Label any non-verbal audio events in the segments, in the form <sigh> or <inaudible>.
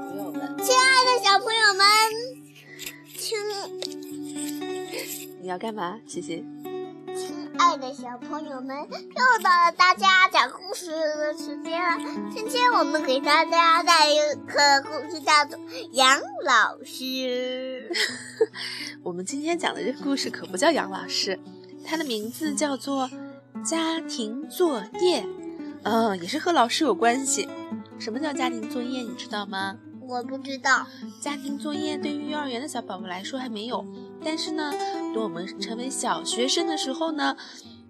朋友们亲爱的小朋友们亲你要干嘛琪琪亲爱的小朋友们又到了大家讲故事的时间。了今天我们给大家带一个故事叫做杨老师。<laughs> 我们今天讲的这个故事可不叫杨老师它的名字叫做家庭作业。嗯也是和老师有关系。什么叫家庭作业？你知道吗？我不知道。家庭作业对于幼儿园的小宝宝来说还没有，但是呢，等我们成为小学生的时候呢，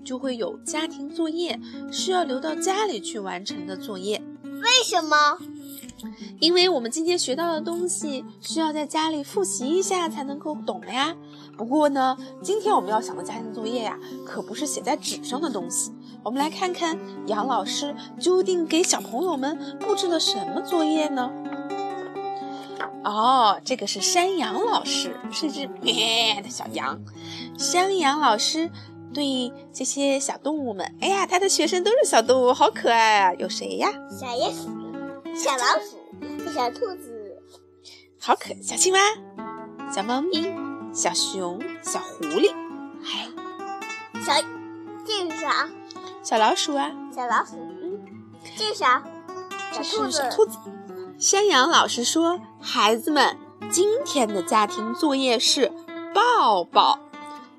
就会有家庭作业，需要留到家里去完成的作业。为什么？因为我们今天学到的东西需要在家里复习一下才能够懂了呀。不过呢，今天我们要想的家庭作业呀，可不是写在纸上的东西。我们来看看杨老师究竟给小朋友们布置了什么作业呢？哦，这个是山羊老师，是只咩的小羊。山羊老师对这些小动物们，哎呀，他的学生都是小动物，好可爱啊！有谁呀？小鼹鼠、小老鼠、小兔子，好可爱！小青蛙、小猫咪、小熊、小狐狸，还、哎，小这是啥？小老鼠啊，小老鼠。嗯，这是啥？这是小兔子。山羊老师说：“孩子们，今天的家庭作业是抱抱，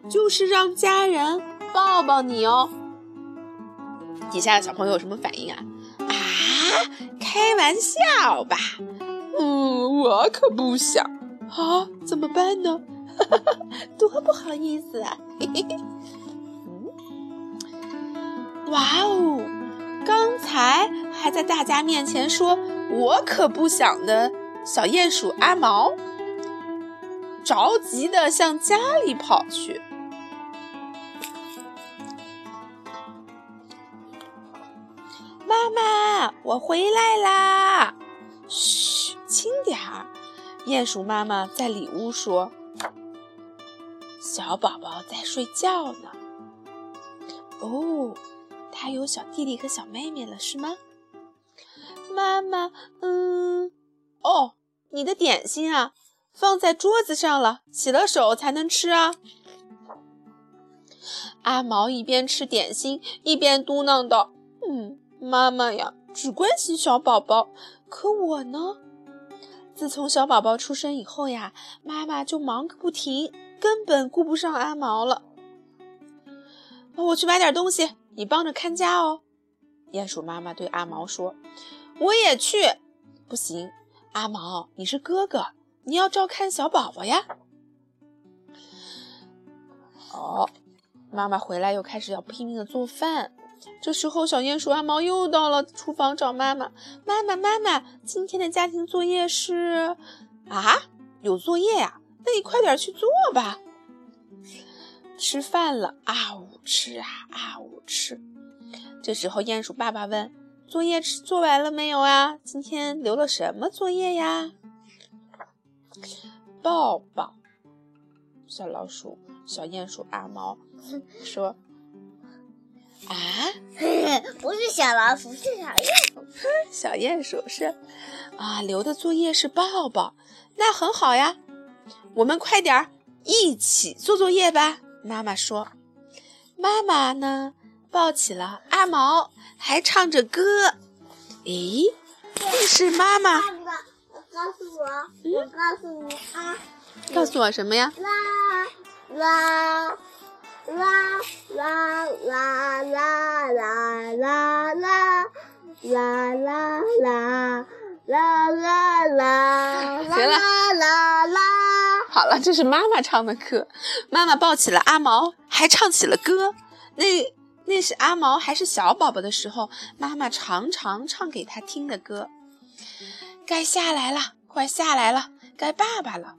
就是让家人抱抱你哦。”底下的小朋友有什么反应啊？啊，开玩笑吧？嗯，我可不想啊，怎么办呢？<laughs> 多不好意思啊！嘿嘿嘿。哇哦，刚才还在大家面前说。我可不想的小鼹鼠阿毛，着急的向家里跑去。妈妈，我回来啦！嘘，轻点儿。鼹鼠妈妈在里屋说：“小宝宝在睡觉呢。”哦，他有小弟弟和小妹妹了，是吗？妈妈，嗯，哦，你的点心啊，放在桌子上了，洗了手才能吃啊。阿毛一边吃点心一边嘟囔道：“嗯，妈妈呀，只关心小宝宝，可我呢？自从小宝宝出生以后呀，妈妈就忙个不停，根本顾不上阿毛了。我去买点东西，你帮着看家哦。”鼹鼠妈妈对阿毛说。我也去，不行，阿毛，你是哥哥，你要照看小宝宝呀。哦，妈妈回来又开始要拼命的做饭。这时候，小鼹鼠阿毛又到了厨房找妈妈。妈妈，妈妈，今天的家庭作业是啊，有作业呀？那你快点去做吧。吃饭了，啊呜呜吃啊啊呜吃。这时候，鼹鼠爸爸问。作业做完了没有啊？今天留了什么作业呀？抱抱，小老鼠、小鼹鼠阿毛 <laughs> 说：“啊，不是小老鼠，是小鼹鼠。<laughs> 小鼹鼠是啊，留的作业是抱抱，那很好呀。我们快点儿一起做作业吧。”妈妈说：“妈妈呢？”抱起了阿毛，还唱着歌。咦，那是妈妈。告诉我，我告诉你啊。告诉我什么呀？啦啦啦啦啦啦啦啦啦啦啦啦啦啦啦啦。行了。啦啦。好了，这是妈妈唱的歌。妈妈抱起了阿毛，还唱起了歌。那。那是阿毛还是小宝宝的时候，妈妈常常唱给他听的歌。该下来了，快下来了，该爸爸了。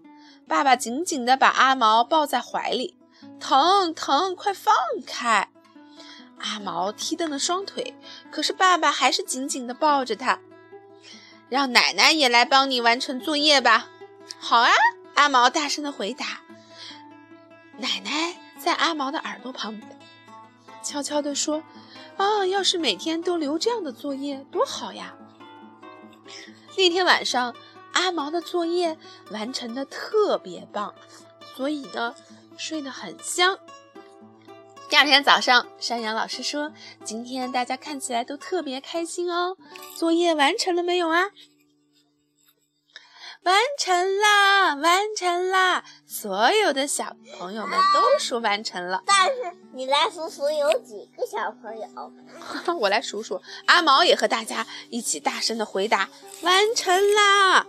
爸爸紧紧地把阿毛抱在怀里，疼疼，快放开！阿毛踢蹬了双腿，可是爸爸还是紧紧地抱着他。让奶奶也来帮你完成作业吧。好啊，阿毛大声的回答。奶奶在阿毛的耳朵旁边。悄悄地说：“啊，要是每天都留这样的作业，多好呀！”那天晚上，阿毛的作业完成的特别棒，所以呢，睡得很香。第二天早上，山羊老师说：“今天大家看起来都特别开心哦，作业完成了没有啊？”完成啦，完成啦！所有的小朋友们都说完成了。但是你来数数有几个小朋友？<laughs> 我来数数。阿毛也和大家一起大声的回答：“完成啦！”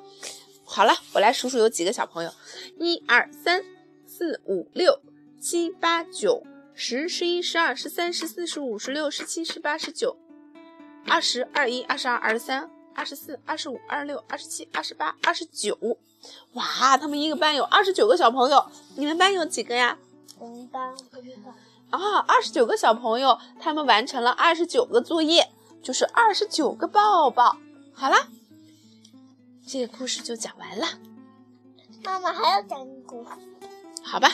好了，我来数数有几个小朋友：一二三四五六七八九十十一十二十三十四十五十六十七十八十九二十二一二十二二十三。二十四、二十五、二十六、二十七、二十八、二十九，哇！他们一个班有二十九个小朋友，你们班有几个呀？我们班不知道。啊，二十九个小朋友，他们完成了二十九个作业，就是二十九个抱抱。好啦，这个故事就讲完了。妈妈还要讲一个故事。好吧，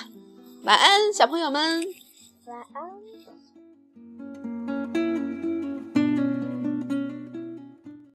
晚安，小朋友们。晚安。